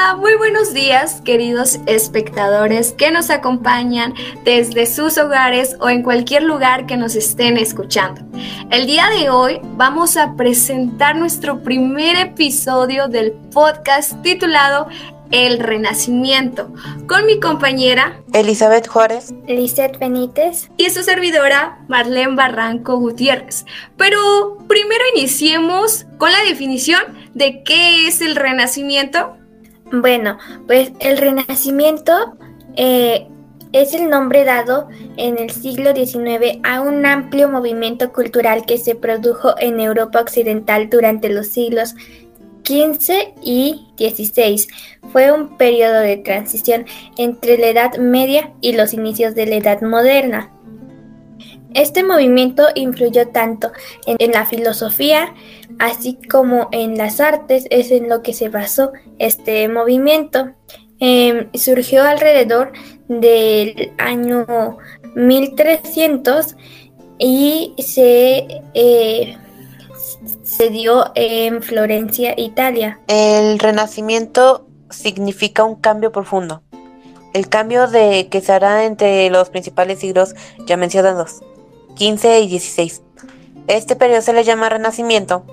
Hola, muy buenos días queridos espectadores que nos acompañan desde sus hogares o en cualquier lugar que nos estén escuchando. El día de hoy vamos a presentar nuestro primer episodio del podcast titulado el Renacimiento, con mi compañera Elizabeth Juárez, Lizeth Benítez y su servidora Marlene Barranco Gutiérrez. Pero primero iniciemos con la definición de qué es el Renacimiento. Bueno, pues el Renacimiento eh, es el nombre dado en el siglo XIX a un amplio movimiento cultural que se produjo en Europa Occidental durante los siglos 15 y 16. Fue un periodo de transición entre la Edad Media y los inicios de la Edad Moderna. Este movimiento influyó tanto en, la filosofía, así como en las artes, es en lo que se basó este movimiento. Em, surgió alrededor del año 1300 y se eh, se dio en Florencia, Italia. El renacimiento significa un cambio profundo. El cambio de que se hará entre los principales siglos ya mencionados, 15 y 16. Este periodo se le llama renacimiento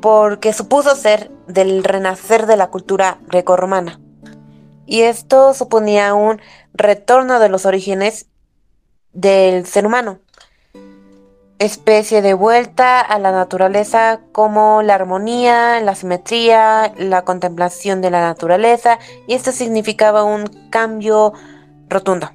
porque supuso ser del renacer de la cultura grecorromana. Y esto suponía un retorno de los orígenes del ser humano, especie de vuelta a la naturaleza como la armonía, la simetría, la contemplación de la naturaleza y esto significaba un cambio rotundo.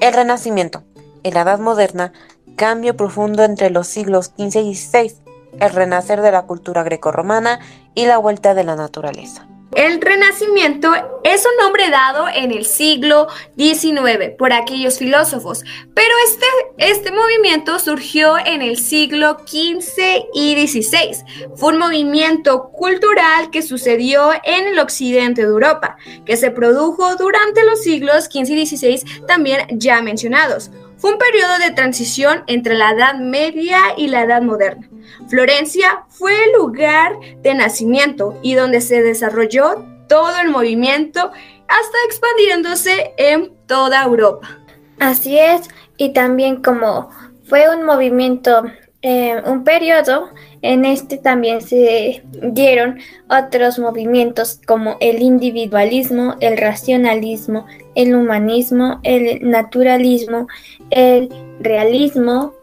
El Renacimiento, en la Edad Moderna, cambio profundo entre los siglos XV y XVI, el renacer de la cultura grecorromana y la vuelta de la naturaleza. El Renacimiento es un nombre dado en el siglo XIX por aquellos filósofos, pero este, este movimiento surgió en el siglo XV y XVI. Fue un movimiento cultural que sucedió en el occidente de Europa, que se produjo durante los siglos XV y XVI también ya mencionados. Fue un periodo de transición entre la Edad Media y la Edad Moderna. Florencia fue el lugar de nacimiento y donde se desarrolló todo el movimiento hasta expandiéndose en toda Europa. Así es, y también como fue un movimiento, eh, un periodo, en este también se dieron otros movimientos como el individualismo, el racionalismo, el humanismo, el naturalismo, el realismo,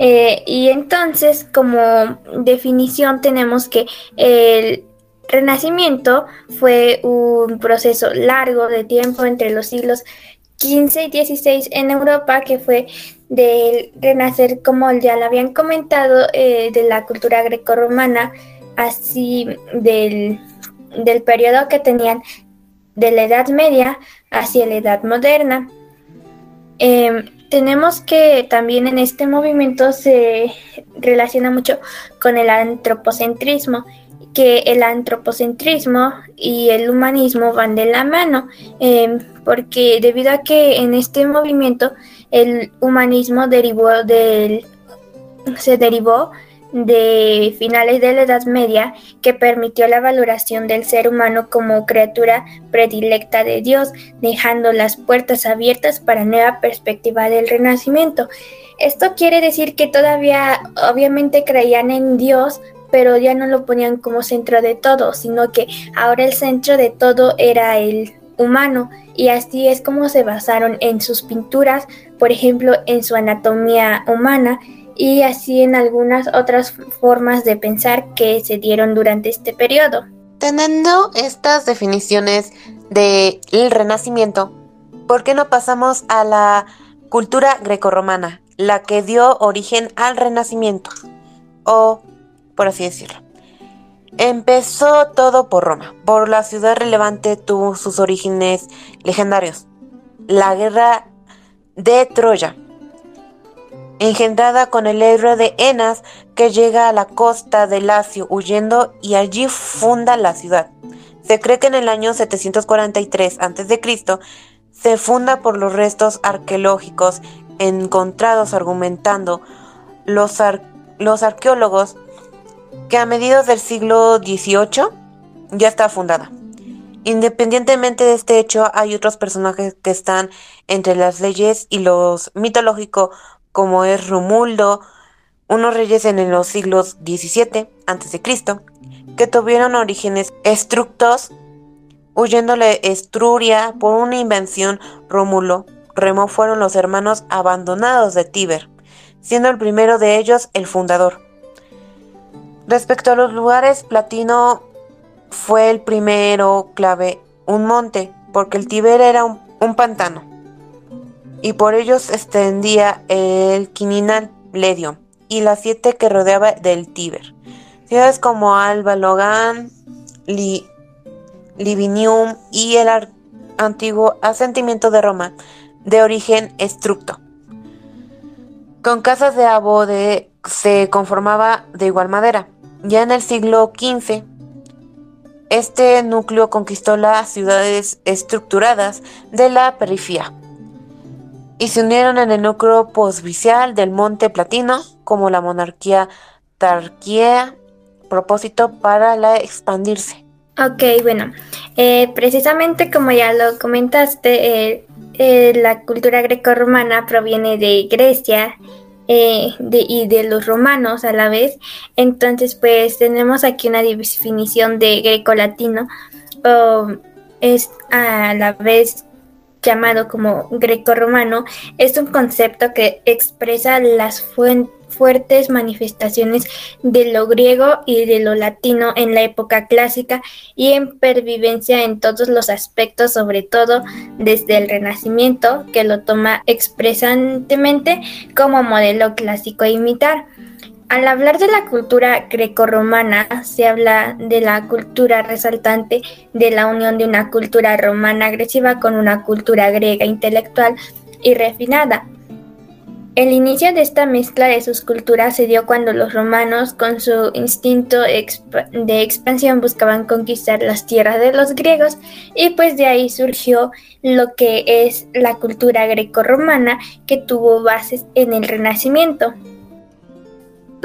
eh, y entonces, como definición, tenemos que el Renacimiento fue un proceso largo de tiempo entre los siglos XV y XVI en Europa, que fue del renacer, como ya lo habían comentado, eh, de la cultura grecorromana, así del, del periodo que tenían de la Edad Media hacia la Edad Moderna. Em, tenemos que también en este movimiento se relaciona mucho con el antropocentrismo, que el antropocentrismo y el humanismo van de la mano, em, porque debido a que en este movimiento el humanismo derivó del, se derivó de finales de la Edad Media que permitió la valoración del ser humano como criatura predilecta de Dios, dejando las puertas abiertas para nueva perspectiva del Renacimiento. Esto quiere decir que todavía obviamente creían en Dios, pero ya no lo ponían como centro de todo, sino que ahora el centro de todo era el humano y así es como se basaron en sus pinturas, por ejemplo en su anatomía humana y así en algunas otras formas de pensar que se dieron durante este periodo. Teniendo estas definiciones del Renacimiento, ¿por qué no pasamos a la cultura grecorromana, la que dio origen al Renacimiento? O, por así decirlo. Empezó todo por Roma, por la ciudad relevante tuvo sus orígenes legendarios. La guerra de Troya, engendrada con el héroe de Enas que llega a la costa de Lacio huyendo y allí funda la ciudad. Se cree que en el año 743 a.C. se funda por los restos arqueológicos encontrados argumentando los, los arqueólogos que a mediados del siglo XVIII ya está fundada. Independientemente de este hecho, hay otros personajes que están entre las leyes y los mitológicos, como es Rumuldo, unos reyes en los siglos XVII a.C., que tuvieron orígenes estructos, huyéndole Estruria por una invención Rómulo. Remo fueron los hermanos abandonados de Tíber, siendo el primero de ellos el fundador. Respecto a los lugares, Platino fue el primero clave, un monte, porque el Tíber era un, pantano, y por ello se extendía el Quininal Ledio y las siete que rodeaba del Tíber. Ciudades como Alba, Logan, Livinium y el antiguo asentimiento de Roma, de origen estructo. Con casas de abode se conformaba de igual madera. Ya en el siglo XV, este núcleo conquistó las ciudades estructuradas de la periferia y se unieron en el núcleo posvicial del Monte Platino como la monarquía tarquía, propósito para la expandirse. Ok, bueno, eh, precisamente como ya lo comentaste, eh, eh, la cultura grecorromana proviene de Grecia eh, y de los romanos a la vez. Entonces, pues tenemos aquí una definición de greco-latino, es a la vez llamado como greco-romano, es un concepto que expresa las fuentes fuertes manifestaciones de lo griego y de lo latino en la época clásica y en pervivencia en todos los aspectos, sobre todo desde el Renacimiento, que lo toma expresantemente como modelo clásico a imitar. Al hablar de la cultura grecorromana, se habla de la cultura resaltante de la unión de una cultura romana agresiva con una cultura griega intelectual y refinada, el inicio de esta mezcla de sus culturas se dio cuando los romanos, con su instinto de expansión, buscaban conquistar las tierras de los griegos y pues de ahí surgió lo que es la cultura grecorromana que tuvo bases en el Renacimiento.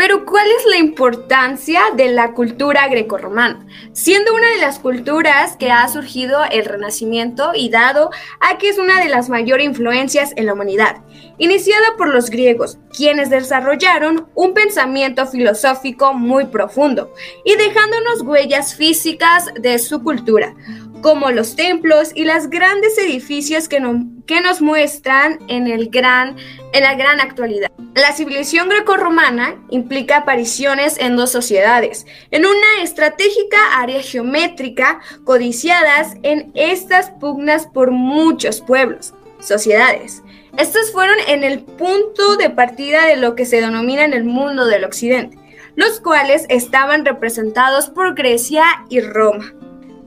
Pero ¿cuál es la importancia de la cultura grecorromana? Siendo una de las culturas que ha surgido el Renacimiento y dado a que es una de las mayores influencias en la humanidad, iniciada por los griegos, quienes desarrollaron un pensamiento filosófico muy profundo y dejándonos huellas físicas de su cultura, como los templos y los grandes edificios que, nos muestran en, en la gran actualidad. La civilización grecorromana implica apariciones en dos sociedades, en una estratégica área geométrica codiciadas en estas pugnas por muchos pueblos, sociedades. Estos fueron en el punto de partida de lo que se denomina en el mundo del occidente, los cuales estaban representados por Grecia y Roma.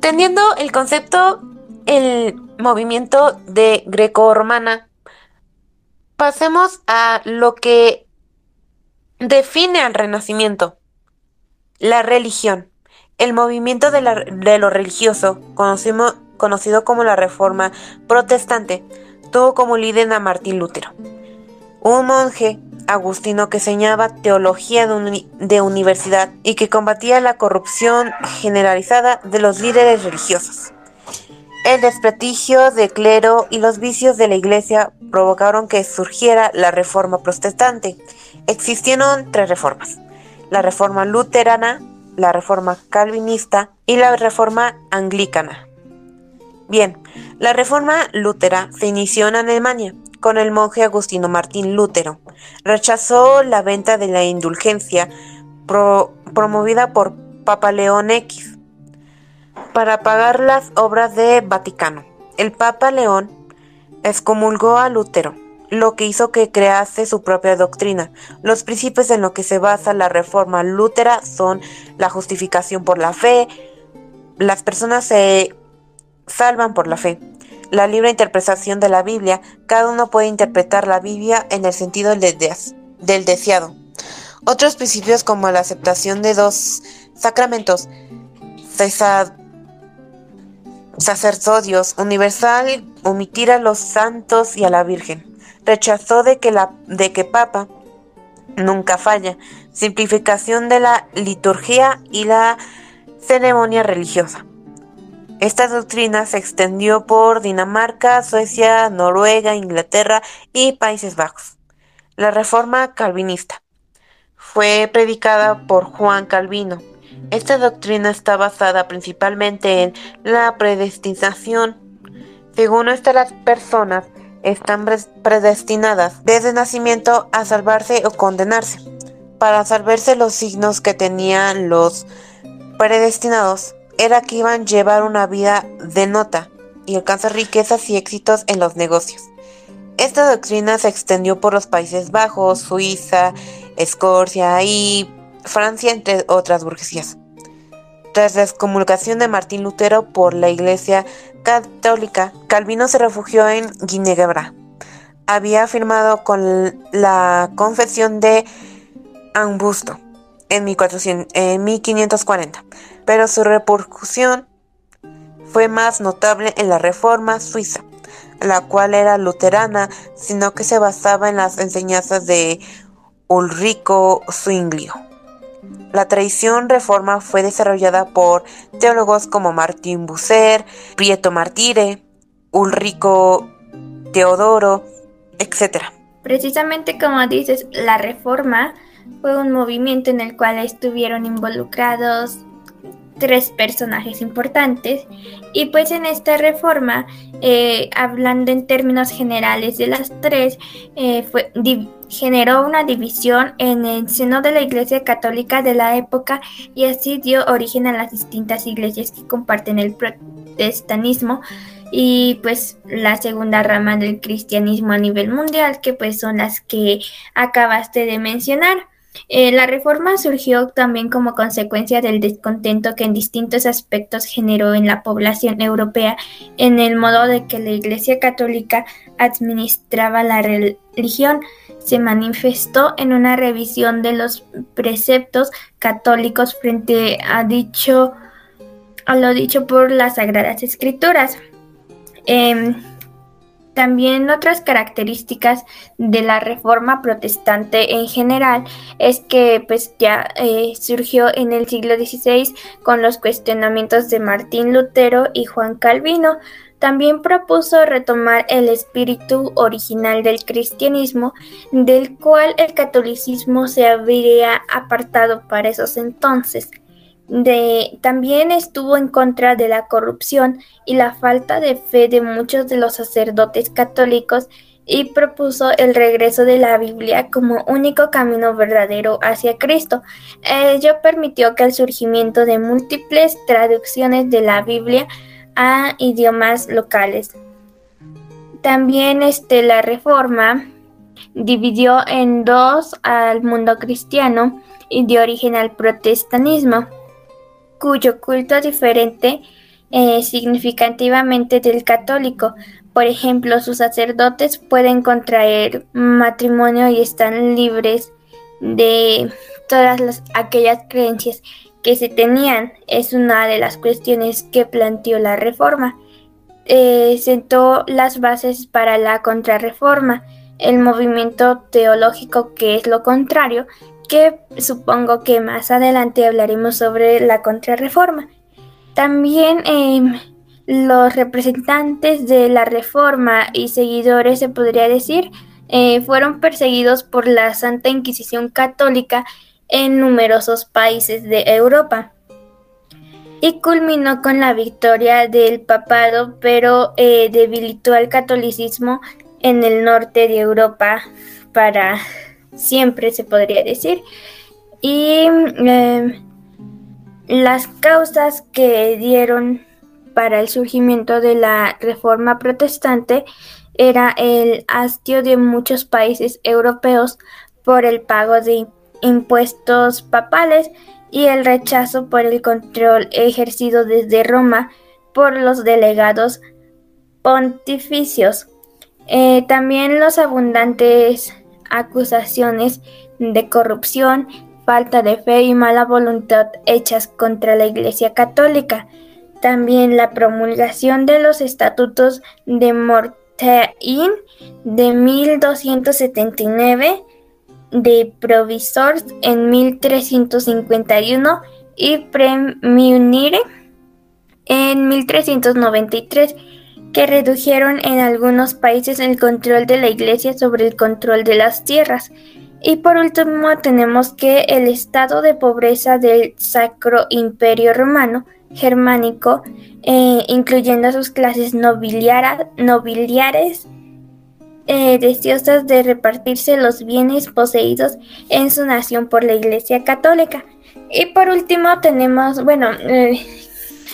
Teniendo el concepto, el movimiento de greco-romana, pasemos a lo que define al renacimiento, la religión. El movimiento de, lo religioso, conocido como la Reforma Protestante, tuvo como líder a Martín Lutero, un monje agustino que enseñaba teología de, universidad y que combatía la corrupción generalizada de los líderes religiosos. El desprestigio del clero y los vicios de la iglesia provocaron que surgiera la reforma protestante. Existieron tres reformas, la reforma luterana, la reforma calvinista y la reforma anglicana. Bien, la reforma lutera se inició en Alemania con el monje Agustino Martín Lutero. Rechazó la venta de la indulgencia promovida por Papa León X para pagar las obras de Vaticano. El Papa León excomulgó a Lutero, lo que hizo que crease su propia doctrina. Los principios en los que se basa la reforma lútera son la justificación por la fe, las personas se salvan por la fe, la libre interpretación de la Biblia, cada uno puede interpretar la Biblia en el sentido del, deseado. Otros principios como la aceptación de dos sacramentos, sacerdocios, universal, omitir a los santos y a la Virgen. Rechazó de que, la, de que Papa nunca falla, simplificación de la liturgia y la ceremonia religiosa. Esta doctrina se extendió por Dinamarca, Suecia, Noruega, Inglaterra y Países Bajos. La reforma calvinista fue predicada por Juan Calvino. Esta doctrina está basada principalmente en la predestinación. Según esta, las personas están predestinadas desde nacimiento a salvarse o condenarse. Para salvarse los signos que tenían los predestinados era que iban a llevar una vida de nota y alcanzar riquezas y éxitos en los negocios. Esta doctrina se extendió por los Países Bajos, Suiza, Escocia y Francia, entre otras burguesías. Tras la excomulgación de Martín Lutero por la Iglesia Católica, Calvino se refugió en Ginebra. Había firmado con la Confesión de Ambusto en, 1540, pero su repercusión fue más notable en la Reforma Suiza, la cual era luterana, sino que se basaba en las enseñanzas de Ulrico Zwinglio. La tradición reforma fue desarrollada por teólogos como Martín Bucer, Prieto Martire, Ulrico Teodoro, etc. Precisamente como dices, la reforma fue un movimiento en el cual estuvieron involucrados tres personajes importantes y pues en esta reforma, eh, hablando en términos generales de las tres, eh, fue, generó una división en el seno de la Iglesia Católica de la época y así dio origen a las distintas iglesias que comparten el protestantismo y pues la segunda rama del cristianismo a nivel mundial que pues son las que acabaste de mencionar. Eh, la reforma surgió también como consecuencia del descontento que en distintos aspectos generó en la población europea en el modo de que la Iglesia Católica administraba la religión. Se manifestó en una revisión de los preceptos católicos frente a dicho a lo dicho por las Sagradas Escrituras. Em, también otras características de la reforma protestante en general es que pues ya eh, surgió en el siglo XVI con los cuestionamientos de Martín Lutero y Juan Calvino. También propuso retomar el espíritu original del cristianismo, del cual el catolicismo se habría apartado para esos entonces también estuvo en contra de la corrupción y la falta de fe de muchos de los sacerdotes católicos y propuso el regreso de la Biblia como único camino verdadero hacia Cristo. Ello permitió que el surgimiento de múltiples traducciones de la Biblia a idiomas locales. También este, la reforma dividió en dos al mundo cristiano y dio origen al protestantismo cuyo culto diferente eh, significativamente del católico. Por ejemplo, sus sacerdotes pueden contraer matrimonio y están libres de todas aquellas creencias que se tenían. Es una de las cuestiones que planteó la reforma. Eh, sentó las bases para la contrarreforma, el movimiento teológico que es lo contrario, que supongo que más adelante hablaremos sobre la contrarreforma. También em, los representantes de la reforma y seguidores, se podría decir, eh, fueron perseguidos por la Santa Inquisición Católica en numerosos países de Europa. Y culminó con la victoria del papado, pero eh, debilitó al catolicismo en el norte de Europa para siempre se podría decir. Y em, las causas que dieron para el surgimiento de la reforma protestante era el hastio de muchos países europeos por el pago de impuestos papales y el rechazo por el control ejercido desde Roma por los delegados pontificios. Eh, también los abundantes acusaciones de corrupción, falta de fe y mala voluntad hechas contra la Iglesia Católica. También la promulgación de los estatutos de Mortain de 1279, de Provisors en 1351 y Premunire en 1393 que redujeron en algunos países el control de la Iglesia sobre el control de las tierras. Y por último tenemos que el estado de pobreza del Sacro Imperio Romano germánico, eh, incluyendo a sus clases nobiliares, eh, deseosas de repartirse los bienes poseídos en su nación por la Iglesia Católica. Y por último tenemos, bueno, eh,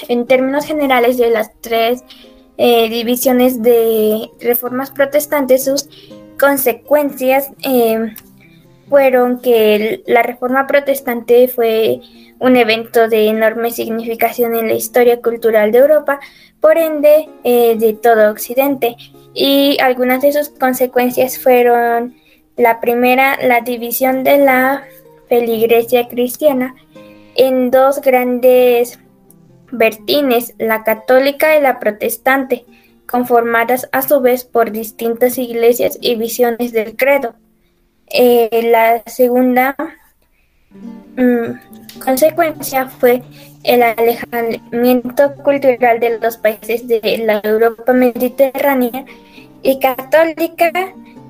en términos generales de las tres eh, divisiones de reformas protestantes, sus consecuencias eh, fueron que la reforma protestante fue un evento de enorme significación en la historia cultural de Europa, por ende eh, de todo Occidente. Y algunas de sus consecuencias fueron la primera, la división de la feligresía cristiana en dos grandes Bertines, la católica y la protestante, conformadas a su vez por distintas iglesias y visiones del credo. Eh, la segunda mm, consecuencia fue el alejamiento cultural de los países de la Europa mediterránea y católica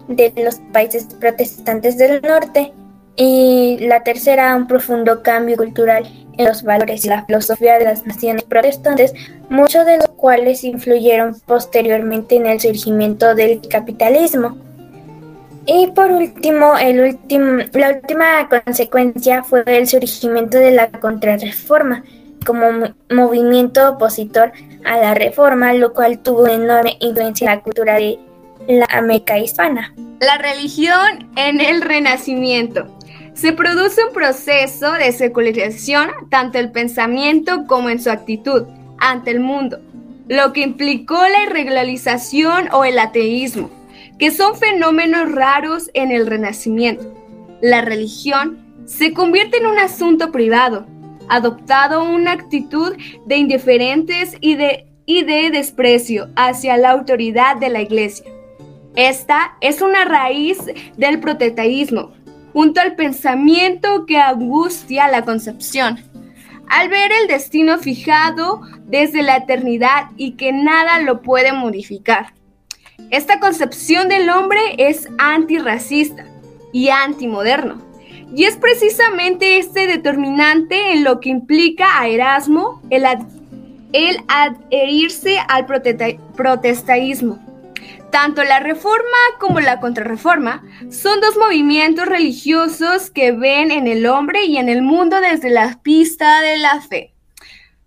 de los países protestantes del norte y la tercera un profundo cambio cultural los valores y la filosofía de las naciones protestantes, muchos de los cuales influyeron posteriormente en el surgimiento del capitalismo. Y por último, el la última consecuencia fue el surgimiento de la contrarreforma como movimiento opositor a la reforma, lo cual tuvo enorme influencia en la cultura de la América hispana. La religión en el Renacimiento se produce un proceso de secularización tanto el pensamiento como en su actitud ante el mundo, lo que implicó la irregularización o el ateísmo, que son fenómenos raros en el Renacimiento. La religión se convierte en un asunto privado, adoptado una actitud de indiferentes y de, y de desprecio hacia la autoridad de la Iglesia. Esta es una raíz del protestantismo, junto al pensamiento que angustia la concepción. Al ver el destino fijado desde la eternidad y que nada lo puede modificar. Esta concepción del hombre es antirracista y antimoderno. Y es precisamente este determinante en lo que implica a Erasmo el, adherirse al protestaísmo tanto la reforma como la contrarreforma son dos movimientos religiosos que ven en el hombre y en el mundo desde la pista de la fe,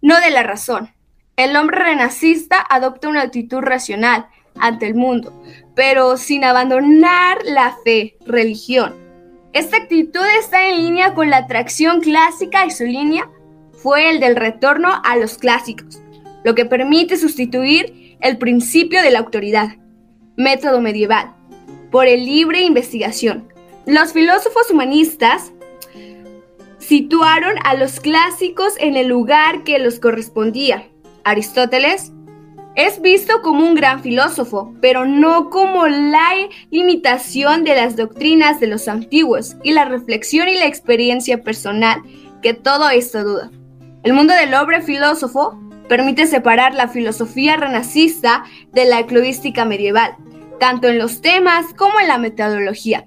no de la razón. El hombre renacista adopta una actitud racional ante el mundo, pero sin abandonar la fe, religión. Esta actitud está en línea con la atracción clásica y su línea fue el del retorno a los clásicos, lo que permite sustituir el principio de la autoridad método medieval, por el libre investigación. Los filósofos humanistas situaron a los clásicos en el lugar que los correspondía. Aristóteles es visto como un gran filósofo, pero no como la limitación de las doctrinas de los antiguos y la reflexión y la experiencia personal que todo esto duda. El mundo del hombre filósofo permite separar la filosofía renacista de la ecloística medieval, tanto en los temas como en la metodología.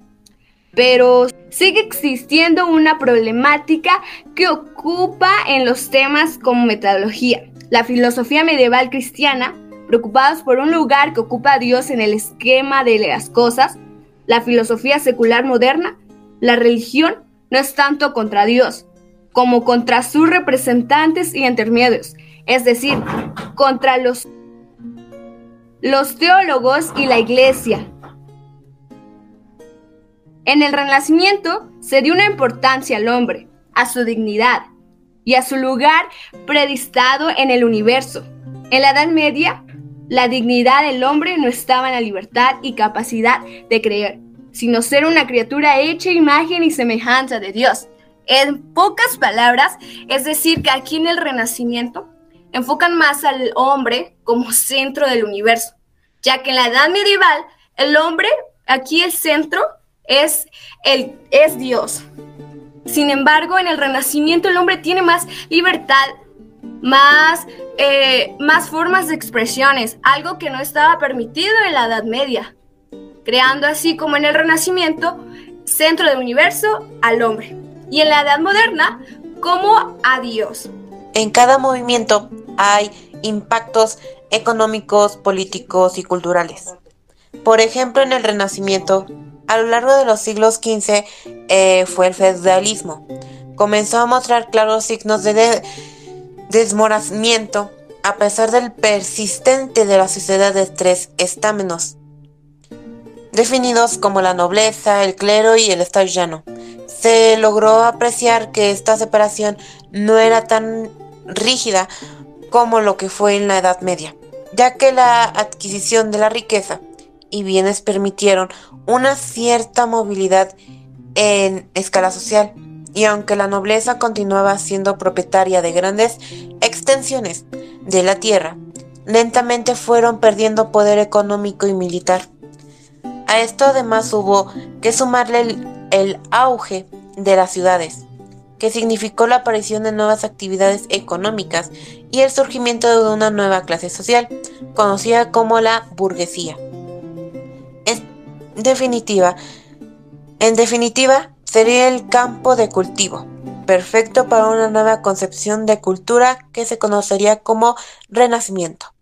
Pero sigue existiendo una problemática que ocupa en los temas como metodología. La filosofía medieval cristiana, preocupados por un lugar que ocupa a Dios en el esquema de las cosas, la filosofía secular moderna, la religión no es tanto contra Dios como contra sus representantes y intermedios, es decir, contra los los teólogos y la iglesia. En el Renacimiento se dio una importancia al hombre, a su dignidad y a su lugar predistado en el universo. En la Edad Media, la dignidad del hombre no estaba en la libertad y capacidad de creer, sino ser una criatura hecha imagen y semejanza de Dios. En pocas palabras, es decir, que aquí en el Renacimiento enfocan más al hombre como centro del universo, ya que en la edad medieval el hombre, aquí el centro, es, el, es Dios. Sin embargo, en el Renacimiento el hombre tiene más libertad más, eh, más formas de expresiones, algo que no estaba permitido en la Edad Media, creando así como en el Renacimiento, centro del universo al hombre, y en la Edad Moderna como a Dios. En cada movimiento hay impactos económicos, políticos y culturales. Por ejemplo, en el Renacimiento, a lo largo de los siglos XV eh, fue el feudalismo. Comenzó a mostrar claros signos de, desmoronamiento a pesar del persistente de la sociedad de tres estámenos, definidos como la nobleza, el clero y el estado llano. Se logró apreciar que esta separación no era tan rígida como lo que fue en la Edad Media, ya que la adquisición de la riqueza y bienes permitieron una cierta movilidad en escala social, y aunque la nobleza continuaba siendo propietaria de grandes extensiones de la tierra, lentamente fueron perdiendo poder económico y militar. A esto además hubo que sumarle el, auge de las ciudades, que significó la aparición de nuevas actividades económicas y el surgimiento de una nueva clase social, conocida como la burguesía. En definitiva, en definitiva, sería el campo de cultivo, perfecto para una nueva concepción de cultura que se conocería como Renacimiento.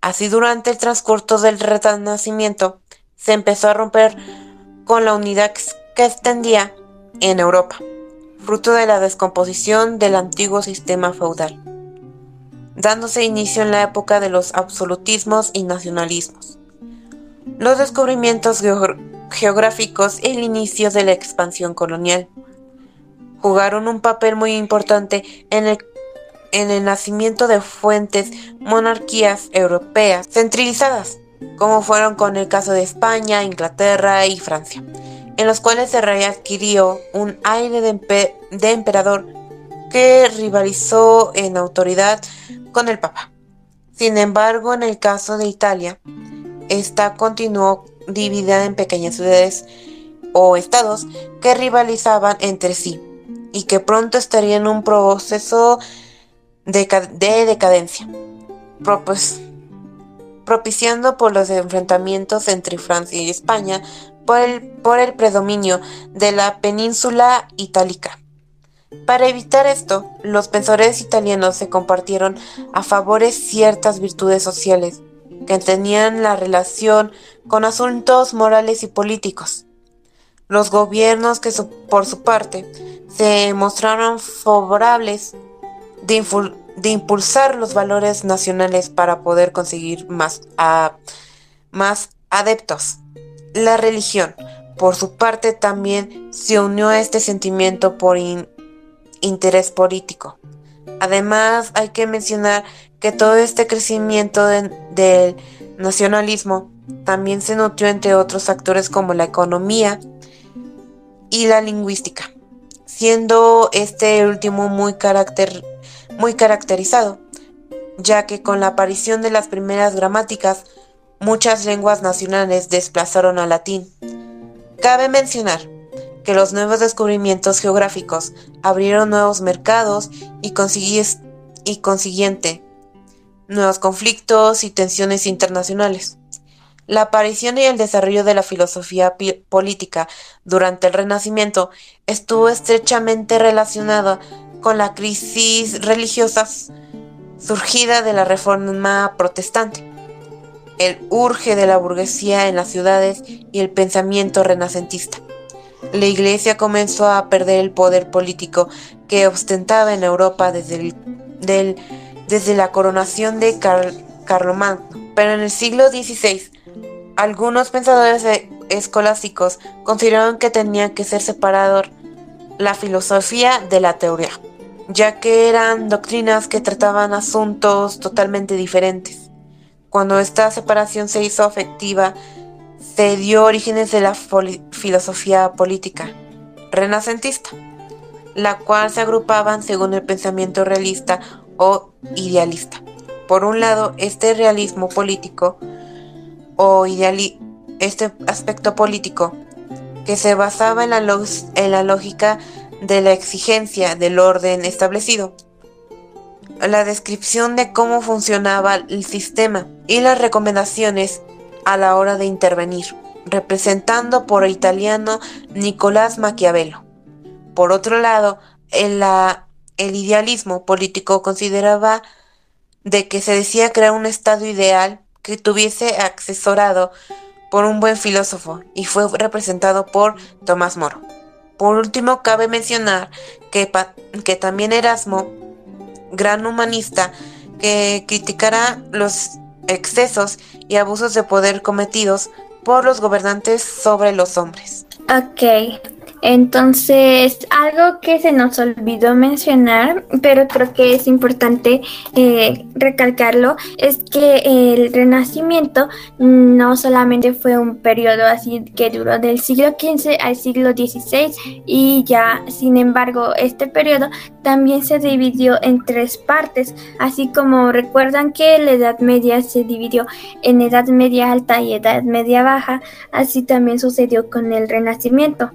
Así durante el transcurso del Renacimiento se empezó a romper con la unidad que extendía en Europa, fruto de la descomposición del antiguo sistema feudal, dándose inicio en la época de los absolutismos y nacionalismos. Los descubrimientos geográficos y el inicio de la expansión colonial jugaron un papel muy importante en el, en el nacimiento de fuentes monarquías europeas centralizadas, como fueron con el caso de España, Inglaterra y Francia en los cuales se readquirió un aire de, emperador que rivalizó en autoridad con el Papa. Sin embargo, en el caso de Italia, esta continuó dividida en pequeñas ciudades o estados que rivalizaban entre sí y que pronto estarían en un proceso de, decadencia, propiciando por los enfrentamientos entre Francia y España por el, predominio de la península itálica. Para evitar esto, los pensadores italianos se compartieron a favores ciertas virtudes sociales que tenían la relación con asuntos morales y políticos. Los gobiernos que por su parte se mostraron favorables de, impulsar los valores nacionales para poder conseguir más, más adeptos. La religión, por su parte, también se unió a este sentimiento por interés político. Además, hay que mencionar que todo este crecimiento del nacionalismo también se nutrió entre otros factores como la economía y la lingüística, siendo este último muy, muy caracterizado, ya que con la aparición de las primeras gramáticas muchas lenguas nacionales desplazaron al latín. Cabe mencionar que los nuevos descubrimientos geográficos abrieron nuevos mercados y, y consiguiente nuevos conflictos y tensiones internacionales. La aparición y el desarrollo de la filosofía política durante el Renacimiento estuvo estrechamente relacionada con la crisis religiosa surgida de la Reforma protestante el urge de la burguesía en las ciudades y el pensamiento renacentista. La Iglesia comenzó a perder el poder político que ostentaba en Europa desde, desde la coronación de Carlomagno. Pero en el siglo XVI, algunos pensadores escolásticos consideraron que tenía que ser separado la filosofía de la teoría, ya que eran doctrinas que trataban asuntos totalmente diferentes. Cuando esta separación se hizo efectiva, se dio orígenes de la filosofía política renacentista, la cual se agrupaban según el pensamiento realista o idealista. Por un lado, este realismo político o este aspecto político que se basaba en la lógica de la exigencia del orden establecido la descripción de cómo funcionaba el sistema y las recomendaciones a la hora de intervenir, representando por el italiano Nicolás Maquiavelo. Por otro lado, el, idealismo político consideraba de que se decía crear un estado ideal que tuviese accesorado por un buen filósofo y fue representado por Tomás Moro. Por último, cabe mencionar que también Erasmo, gran humanista, que criticará los excesos y abusos de poder cometidos por los gobernantes sobre los hombres. Ok, entonces, algo que se nos olvidó mencionar, pero creo que es importante eh, recalcarlo, es que el Renacimiento no solamente fue un periodo así que duró del siglo XV al siglo XVI y ya, sin embargo, este periodo también se dividió en tres partes, así como recuerdan que la Edad Media se dividió en Edad Media Alta y Edad Media Baja, así también sucedió con el Renacimiento.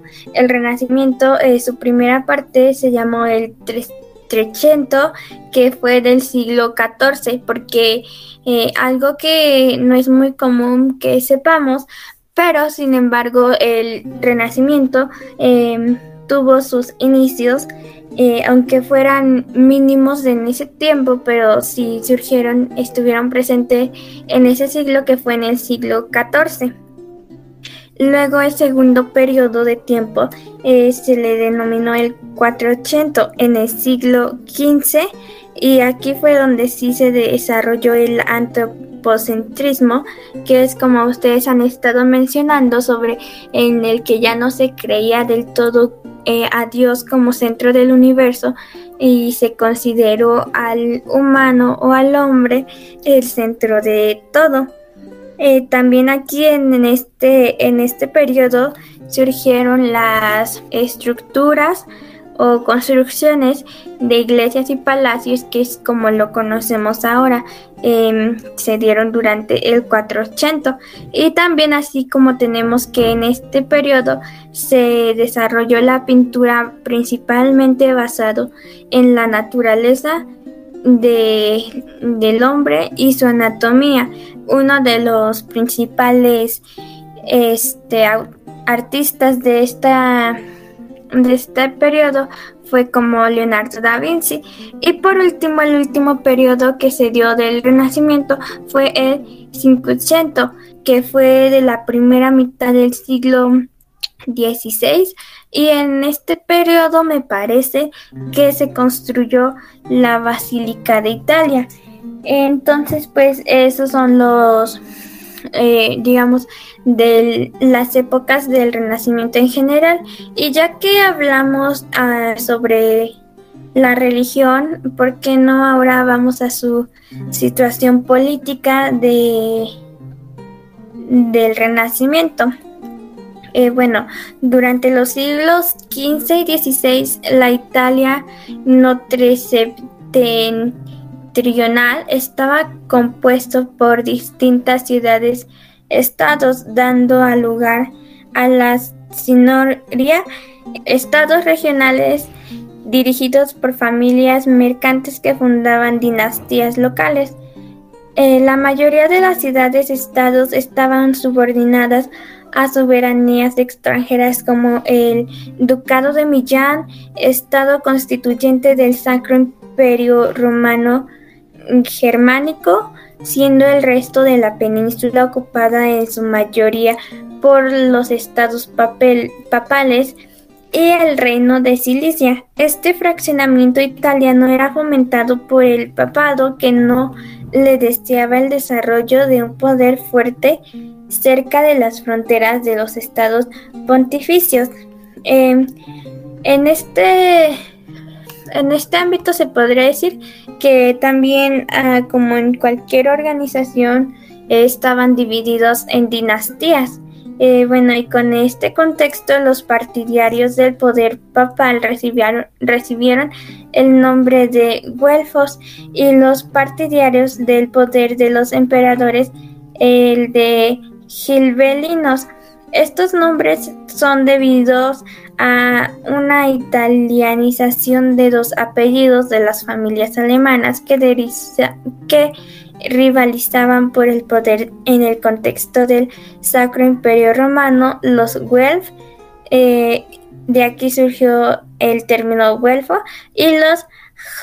Renacimiento, eh, su primera parte se llamó el Trecento, que fue del siglo XIV, porque eh, algo que no es muy común que sepamos, pero sin embargo el Renacimiento em, tuvo sus inicios eh, aunque fueran mínimos en ese tiempo, pero sí surgieron, estuvieron presentes en ese siglo que fue en el siglo XIV. Luego el segundo periodo de tiempo eh, se le denominó el 480 en el siglo XV y aquí fue donde sí se desarrolló el antropocentrismo, que es como ustedes han estado mencionando sobre en el que ya no se creía del todo eh, a Dios como centro del universo y se consideró al humano o al hombre el centro de todo. Eh, también aquí en, este, en este periodo surgieron las estructuras o construcciones de iglesias y palacios que es como lo conocemos ahora em, se dieron durante el 480 y también así como tenemos que en este periodo se desarrolló la pintura principalmente basado en la naturaleza de, del hombre y su anatomía uno de los principales este, artistas de esta de este periodo fue como Leonardo da Vinci. Y por último, el último periodo que se dio del Renacimiento fue el 500, que fue de la primera mitad del siglo XVI. Y en este periodo me parece que se construyó la Basílica de Italia. Entonces, pues esos son los eh, digamos, de las épocas del Renacimiento en general. Y ya que hablamos ah, sobre la religión, ¿por qué no ahora vamos a su situación política de, del Renacimiento? Eh, bueno, durante los siglos XV y XVI, la Italia no septentrional trional estaba compuesto por distintas ciudades estados, dando a lugar a las sinoria estados regionales dirigidos por familias mercantes que fundaban dinastías locales. Eh, la mayoría de las ciudades-estados estaban subordinadas a soberanías extranjeras como el Ducado de Millán, Estado constituyente del Sacro Imperio Romano germánico, siendo el resto de la península ocupada en su mayoría por los estados papales y el reino de Cilicia. Este fraccionamiento italiano era fomentado por el papado que no le deseaba el desarrollo de un poder fuerte cerca de las fronteras de los estados pontificios. Em, en este en este ámbito se podría decir que también, ah, como en cualquier organización, estaban divididos en dinastías. Eh, bueno, y con este contexto, los partidarios del poder papal recibieron, recibieron el nombre de guelfos y los partidarios del poder de los emperadores el de gilbelinos. Estos nombres son debidos a una italianización de dos apellidos de las familias alemanas que, que rivalizaban por el poder en el contexto del Sacro Imperio Romano, los Guelph, eh, de aquí surgió el término Guelfo, y los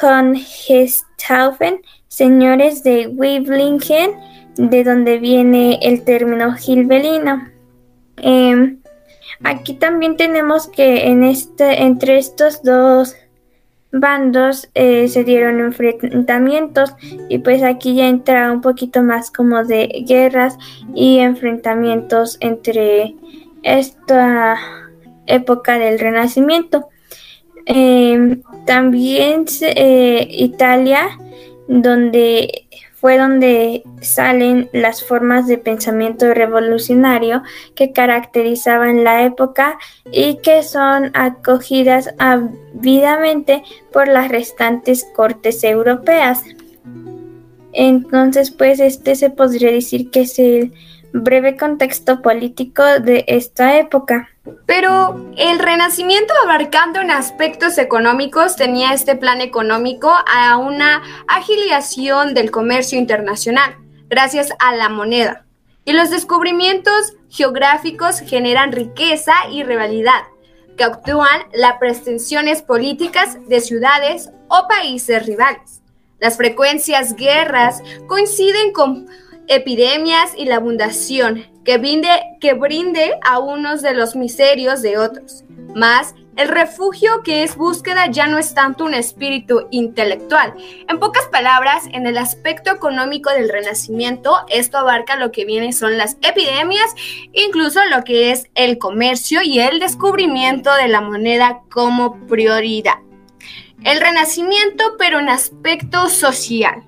Hohenstaufen, señores de Wiblingen, de donde viene el término gilbelino. Em, aquí también tenemos que en este, entre estos dos bandos eh, se dieron enfrentamientos y pues aquí ya entra un poquito más como de guerras y enfrentamientos entre esta época del Renacimiento. Em, también eh, Italia, donde fue donde salen las formas de pensamiento revolucionario que caracterizaban la época y que son acogidas ávidamente por las restantes cortes europeas. Entonces, pues este se podría decir que es el breve contexto político de esta época. Pero el Renacimiento abarcando en aspectos económicos tenía este plan económico a una agiliación del comercio internacional gracias a la moneda. Y los descubrimientos geográficos generan riqueza y rivalidad, que actúan las pretensiones políticas de ciudades o países rivales. Las frecuencias guerras coinciden con epidemias y la abundación, que brinde, a unos de los miserios de otros. Más, el refugio que es búsqueda ya no es tanto un espíritu intelectual. En pocas palabras, en el aspecto económico del Renacimiento, esto abarca lo que viene son las epidemias, incluso lo que es el comercio y el descubrimiento de la moneda como prioridad. El Renacimiento, pero en aspecto social.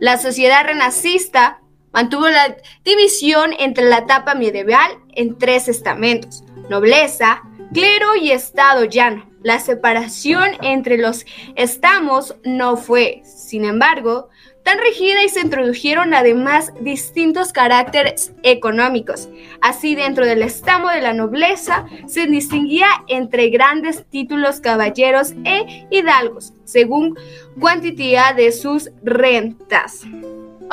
La sociedad renacista Mantuvo la división entre la etapa medieval en tres estamentos, nobleza, clero y estado llano. La separación entre los estamos no fue, sin embargo, tan rígida y se introdujeron además distintos caracteres económicos. Así, dentro del estamo de la nobleza se distinguía entre grandes títulos caballeros e hidalgos, según cuantía de sus rentas.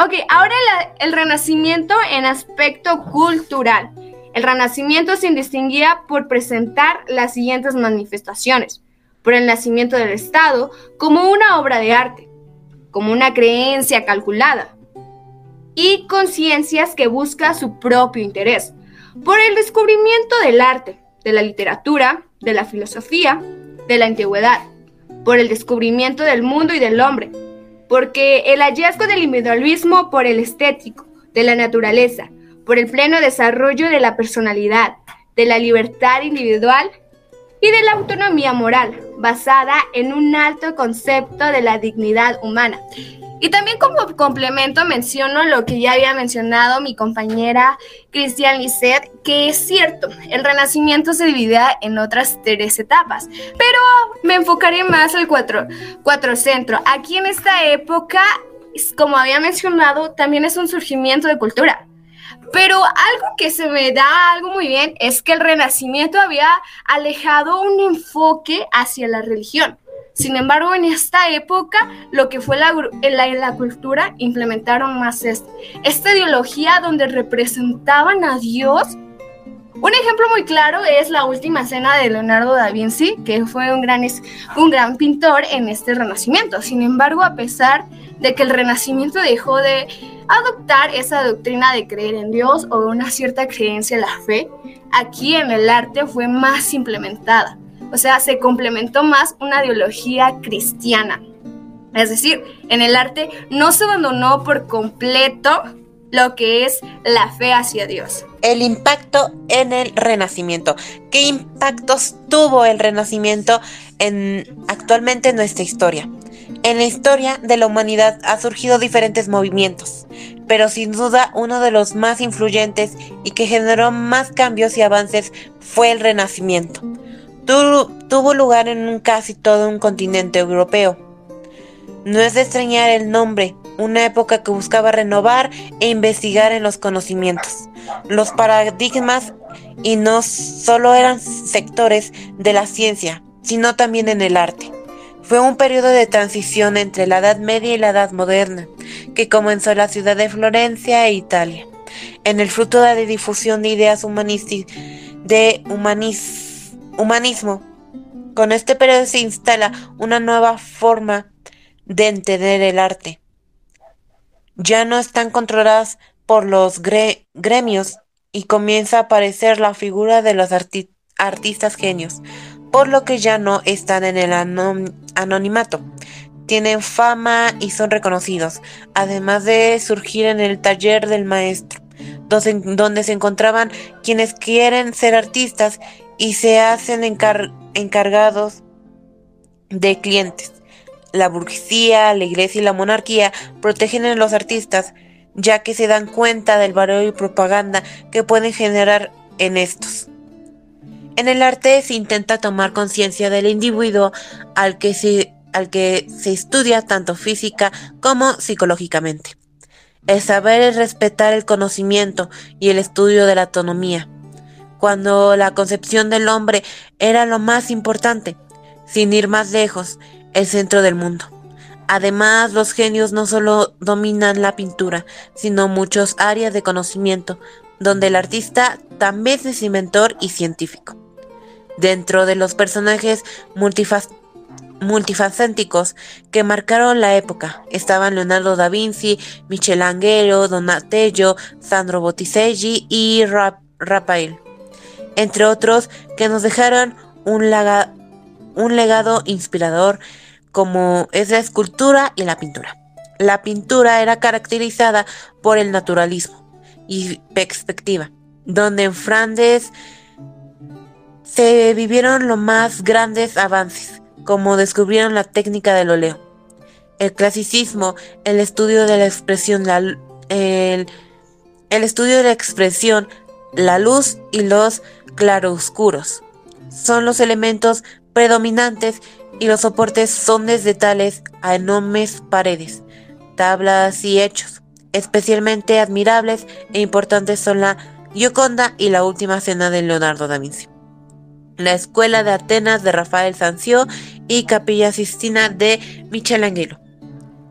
Ok, ahora el renacimiento en aspecto cultural. El renacimiento se distinguía por presentar las siguientes manifestaciones. Por el nacimiento del Estado como una obra de arte, como una creencia calculada y conciencias que busca su propio interés. Por el descubrimiento del arte, de la literatura, de la filosofía, de la antigüedad. Por el descubrimiento del mundo y del hombre, porque el hallazgo del individualismo por el estético, de la naturaleza, por el pleno desarrollo de la personalidad, de la libertad individual y de la autonomía moral, basada en un alto concepto de la dignidad humana. Y también como complemento menciono lo que ya había mencionado mi compañera Cristian Lisset, que es cierto, el renacimiento se dividía en otras tres etapas, pero me enfocaré más al cuatro, cuatro. Aquí en esta época, como había mencionado, también es un surgimiento de cultura. Pero algo que se me da algo muy bien es que el renacimiento había alejado un enfoque hacia la religión. Sin embargo, en esta época, lo que fue la, la, cultura, implementaron más esta ideología donde representaban a Dios. Un ejemplo muy claro es la última cena de Leonardo da Vinci, que fue un gran, un gran pintor en este renacimiento. Sin embargo, a pesar que el renacimiento dejó de adoptar esa doctrina de creer en Dios o una cierta creencia en la fe, aquí en el arte fue más implementada. O sea, se complementó más una ideología cristiana. Es decir, en el arte no se abandonó por completo lo que es la fe hacia Dios. El impacto en el Renacimiento. ¿Qué impactos tuvo el Renacimiento en actualmente en nuestra historia? En la historia de la humanidad ha surgido diferentes movimientos, pero sin duda uno de los más influyentes y que generó más cambios y avances fue el Renacimiento tuvo lugar en casi todo un continente europeo. No es de extrañar el nombre, una época que buscaba renovar e investigar en los conocimientos. los paradigmas y no solo eran sectores de la ciencia, sino también en el arte. Fue un periodo de transición entre la Edad Media y la Edad Moderna, que comenzó en la ciudad de Florencia e Italia, en el fruto de difusión de ideas de humanismo. Con este periodo se instala una nueva forma de entender el arte. Ya no están controladas por los gremios y comienza a aparecer la figura de los artistas genios, por lo que ya no están en el anonimato. Tienen fama y son reconocidos, además de surgir en el taller del maestro, donde, se encontraban quienes quieren ser artistas y se hacen encargados de clientes. La burguesía, la iglesia y la monarquía protegen a los artistas, ya que se dan cuenta del barrio y propaganda que pueden generar en estos. En el arte se intenta tomar conciencia del individuo al que, se, estudia tanto física como psicológicamente. El saber es respetar el conocimiento y el estudio de la autonomía, cuando la concepción del hombre era lo más importante, sin ir más lejos, el centro del mundo. Además, los genios no solo dominan la pintura, sino muchas áreas de conocimiento, donde el artista también es inventor y científico. Dentro de los personajes multifacéticos que marcaron la época estaban Leonardo da Vinci, Michelangelo, Donatello, Sandro Botticelli y Rafael, entre otros que nos dejaron un legado inspirador como es la escultura y la pintura. La pintura era caracterizada por el naturalismo y perspectiva, donde en Flandes se vivieron los más grandes avances, como descubrieron la técnica del óleo. El clasicismo, el estudio de la expresión, el, el estudio de la expresión, la luz y los claroscuros son los elementos predominantes y los soportes son desde tales a enormes paredes, tablas y hechos. Especialmente admirables e importantes son la Gioconda y la Última Cena de Leonardo da Vinci. La Escuela de Atenas de Rafael Sanzio y Capilla Sistina de Michelangelo.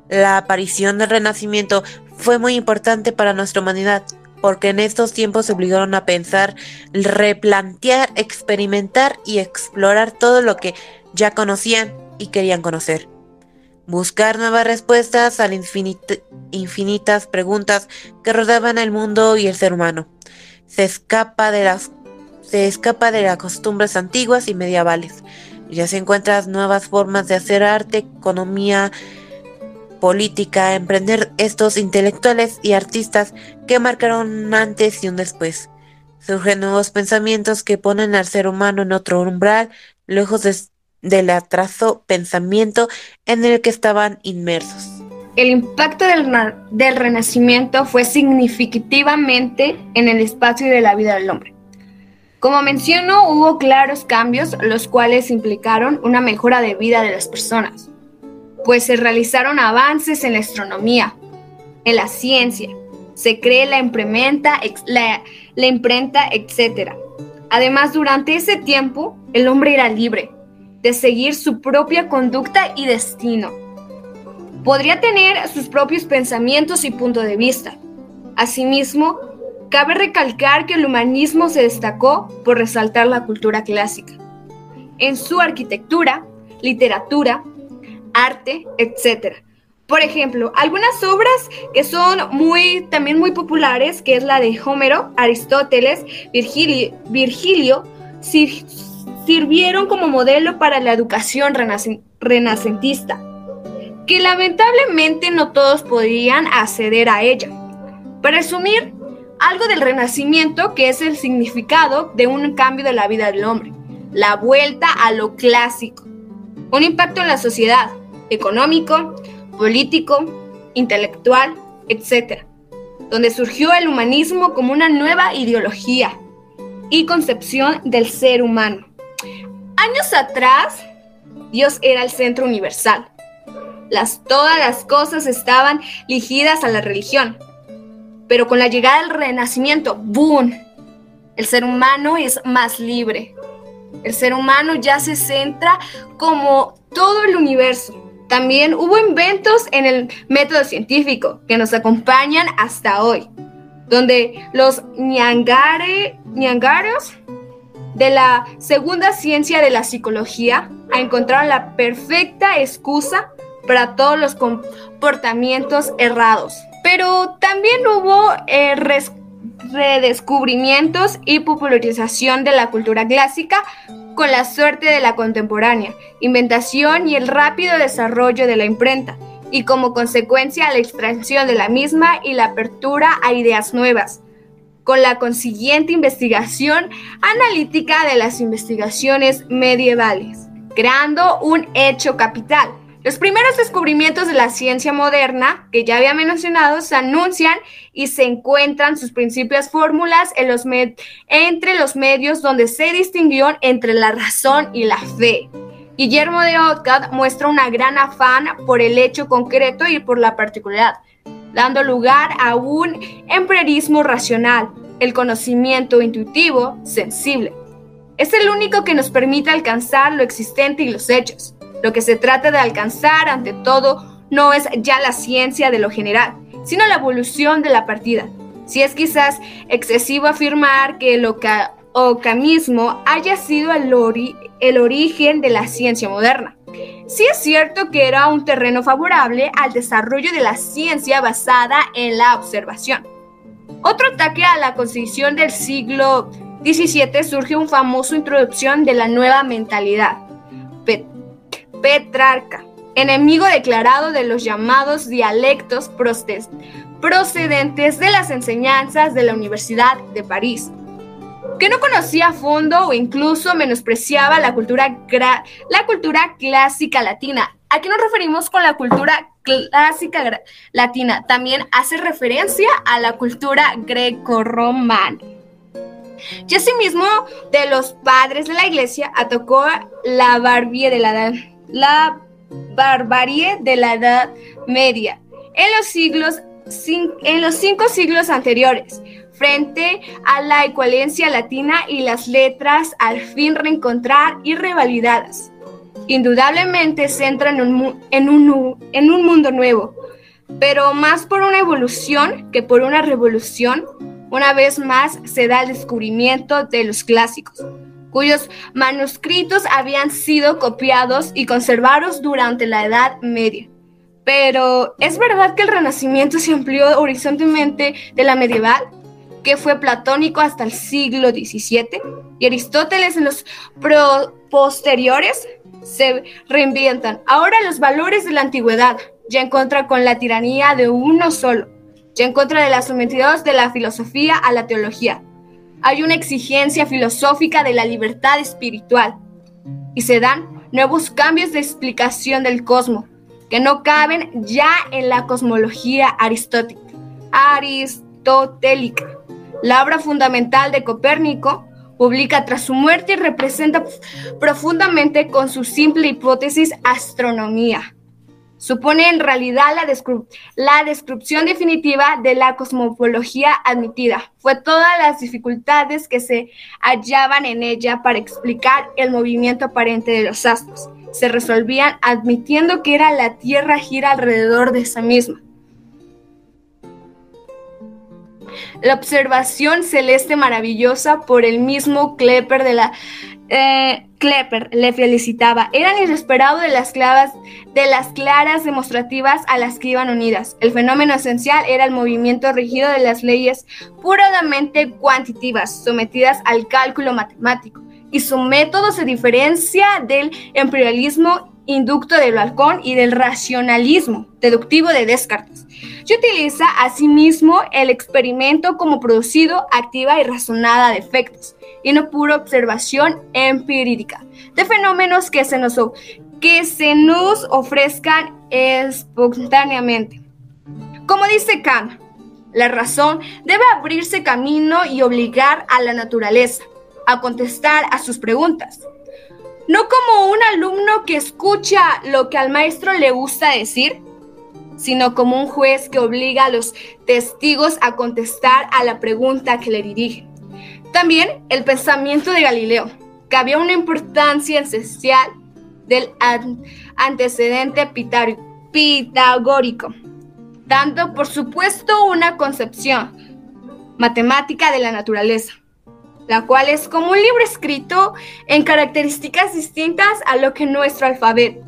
La aparición del Renacimiento fue muy importante para nuestra humanidad, porque en estos tiempos se obligaron a pensar, replantear, experimentar y explorar todo lo que ya conocían y querían conocer. Buscar nuevas respuestas a las infinitas preguntas que rodeaban el mundo y el ser humano. Se escapa de las se escapa de las costumbres antiguas y medievales. Ya se encuentran nuevas formas de hacer arte, economía, política, emprender estos intelectuales y artistas que marcaron un antes y un después. Surgen nuevos pensamientos que ponen al ser humano en otro umbral, lejos de, del atraso pensamiento en el que estaban inmersos. El impacto del, del renacimiento fue significativamente en el espacio y de la vida del hombre. Como menciono, hubo claros cambios, los cuales implicaron una mejora de vida de las personas, pues se realizaron avances en la astronomía, en la ciencia, se cree la imprenta, la, la imprenta, etc. Además, durante ese tiempo, el hombre era libre, de seguir su propia conducta y destino. Podría tener sus propios pensamientos y punto de vista. Asimismo, cabe recalcar que el humanismo se destacó por resaltar la cultura clásica. En su arquitectura, literatura, arte, etc. Por ejemplo, algunas obras que son muy, también muy populares, que es la de Homero, Aristóteles, Virgilio, Virgilio sirvieron como modelo para la educación renacentista, que lamentablemente no todos podían acceder a ella. Para resumir, algo del renacimiento que es el significado de un cambio de la vida del hombre, la vuelta a lo clásico, un impacto en la sociedad, económico, político, intelectual, etc., donde surgió el humanismo como una nueva ideología y concepción del ser humano. Años atrás, Dios era el centro universal. Las, todas las cosas estaban ligidas a la religión. Pero con la llegada del Renacimiento, ¡boom! El ser humano es más libre. El ser humano ya se centra como todo el universo. También hubo inventos en el método científico que nos acompañan hasta hoy, donde los ñangare, ñangaros de la segunda ciencia de la psicología encontraron la perfecta excusa para todos los comportamientos errados. Pero también hubo eh, redescubrimientos y popularización de la cultura clásica con la suerte de la contemporánea, inventación y el rápido desarrollo de la imprenta, y como consecuencia la extracción de la misma y la apertura a ideas nuevas, con la consiguiente investigación analítica de las investigaciones medievales, creando un hecho capital, los primeros descubrimientos de la ciencia moderna, que ya había mencionado, se anuncian y se encuentran sus principios fórmulas en los entre los medios donde se distinguió entre la razón y la fe. Guillermo de Occam muestra una gran afán por el hecho concreto y por la particularidad, dando lugar a un empirismo racional, el conocimiento intuitivo, sensible. Es el único que nos permite alcanzar lo existente y los hechos. Lo que se trata de alcanzar, ante todo, no es ya la ciencia de lo general, sino la evolución de la partida. Si es quizás excesivo afirmar que el ocamismo haya sido el origen de la ciencia moderna. Sí es cierto que era un terreno favorable al desarrollo de la ciencia basada en la observación. Otro ataque a la constitución del siglo XVII surge un famoso introducción de la nueva mentalidad, Petrarca, enemigo declarado de los llamados dialectos procedentes de las enseñanzas de la Universidad de París, que no conocía a fondo o incluso menospreciaba la cultura, la cultura clásica latina. ¿A qué nos referimos con la cultura clásica latina? También hace referencia a la cultura greco-romana. Y asimismo, de los padres de la iglesia, atacó la barbie de la la barbarie de la Edad Media en los siglos en los cinco siglos anteriores, frente a la equivalencia latina y las letras al fin reencontrar y revalidadas. Indudablemente se entra en un, en un mundo nuevo, pero más por una evolución que por una revolución, una vez más se da el descubrimiento de los clásicos cuyos manuscritos habían sido copiados y conservados durante la Edad Media. Pero, ¿es verdad que el Renacimiento se amplió horizontalmente de la medieval? Que fue platónico hasta el siglo XVII, y Aristóteles en los posteriores se reinventan. Ahora los valores de la antigüedad, ya en contra con la tiranía de uno solo, ya en contra de las sometidos de la filosofía a la teología, hay una exigencia filosófica de la libertad espiritual y se dan nuevos cambios de explicación del cosmos que no caben ya en la cosmología aristotélica. La obra fundamental de Copérnico publica tras su muerte y representa profundamente con su simple hipótesis astronomía supone en realidad la, descripción definitiva de la cosmología admitida. Fue todas las dificultades que se hallaban en ella para explicar el movimiento aparente de los astros. Se resolvían admitiendo que era la Tierra gira alrededor de esa misma. La observación celeste maravillosa por el mismo Klepper de la eh, Klepper le felicitaba. Eran inesperado de las, clavas, de las claras demostrativas a las que iban unidas. El fenómeno esencial era el movimiento rígido de las leyes puramente cuantitativas, sometidas al cálculo matemático. Y su método se diferencia del imperialismo inducto de Balcón y del racionalismo deductivo de Descartes. Y utiliza asimismo el experimento como producido, activa y razonada de efectos y no pura observación empírica de fenómenos que se nos, que se nos ofrezcan espontáneamente. Como dice Kant, la razón debe abrirse camino y obligar a la naturaleza a contestar a sus preguntas. No como un alumno que escucha lo que al maestro le gusta decir, sino como un juez que obliga a los testigos a contestar a la pregunta que le dirigen. También el pensamiento de Galileo, que había una importancia esencial del antecedente pitagórico, dando por supuesto una concepción matemática de la naturaleza, la cual es como un libro escrito en características distintas a lo que nuestro alfabeto,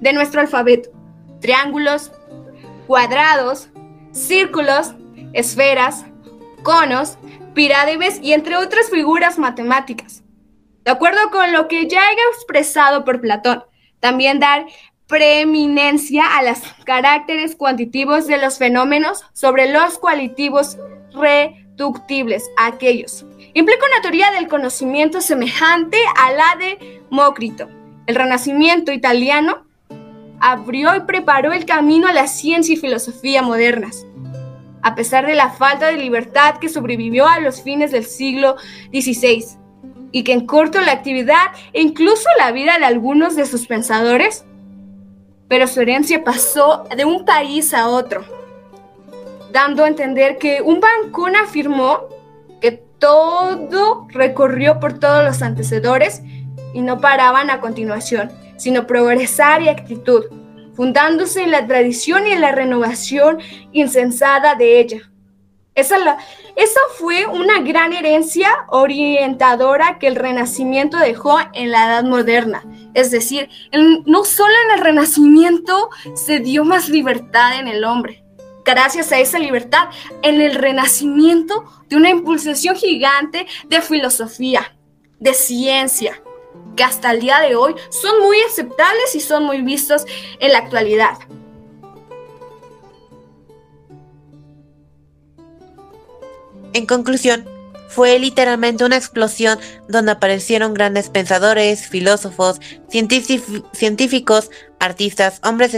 de nuestro alfabeto, triángulos, cuadrados, círculos, esferas, conos, pirámides y entre otras figuras matemáticas. De acuerdo con lo que ya he expresado por Platón, también dar preeminencia a los caracteres cuantitativos de los fenómenos sobre los cualitativos reductibles, aquellos. Implica una teoría del conocimiento semejante a la de Mócrito. El Renacimiento italiano abrió y preparó el camino a la ciencia y filosofía modernas. A pesar de la falta de libertad que sobrevivió a los fines del siglo XVI y que encortó la actividad e incluso la vida de algunos de sus pensadores, pero su herencia pasó de un país a otro, dando a entender que un bancón afirmó que todo recorrió por todos los antecedores y no paraban a continuación sino progresar y actitud, fundándose en la tradición y en la renovación insensada de ella. Esa, la, esa fue una gran herencia orientadora que el Renacimiento dejó en la Edad Moderna. Es decir, no solo en el Renacimiento se dio más libertad en el hombre, gracias a esa libertad, en el renacimiento de una impulsación gigante de filosofía, de ciencia, que hasta el día de hoy son muy aceptables y son muy vistos en la actualidad. En conclusión, fue literalmente una explosión donde aparecieron grandes pensadores, filósofos, científicos, artistas, hombres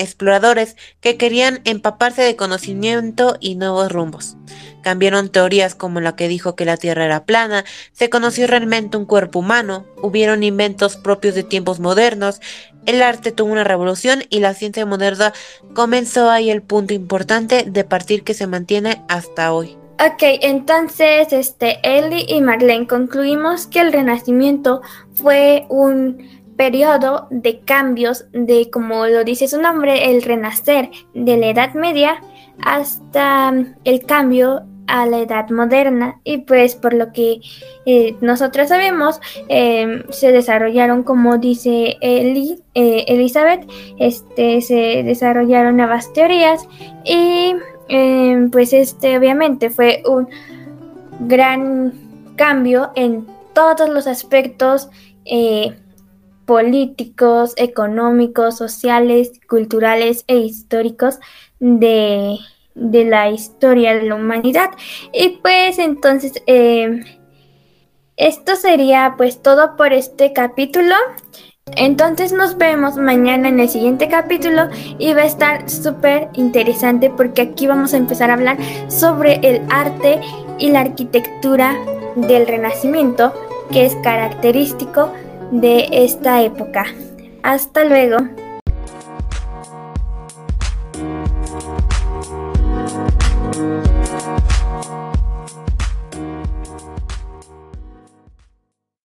exploradores que querían empaparse de conocimiento y nuevos rumbos. Cambiaron teorías como la que dijo que la Tierra era plana, se conoció realmente un cuerpo humano, hubieron inventos propios de tiempos modernos, el arte tuvo una revolución y la ciencia moderna comenzó ahí el punto importante de partir que se mantiene hasta hoy. Ok, entonces este Ellie y Marlene concluimos que el Renacimiento fue un periodo de cambios de, como lo dice su nombre, el renacer de la Edad Media hasta mm, el cambio a la edad moderna. Y pues por lo que eh, nosotros sabemos em, se desarrollaron como dice Eli, eh, Elizabeth este se desarrollaron nuevas teorías y em, pues este obviamente fue un gran cambio en todos los aspectos eh, políticos, económicos, sociales, culturales e históricos de, la historia de la humanidad. Y pues entonces eh, esto sería pues todo por este capítulo. Entonces nos vemos mañana en el siguiente capítulo y va a estar súper interesante porque aquí vamos a empezar a hablar sobre el arte y la arquitectura del Renacimiento que es característico de esta época. Hasta luego.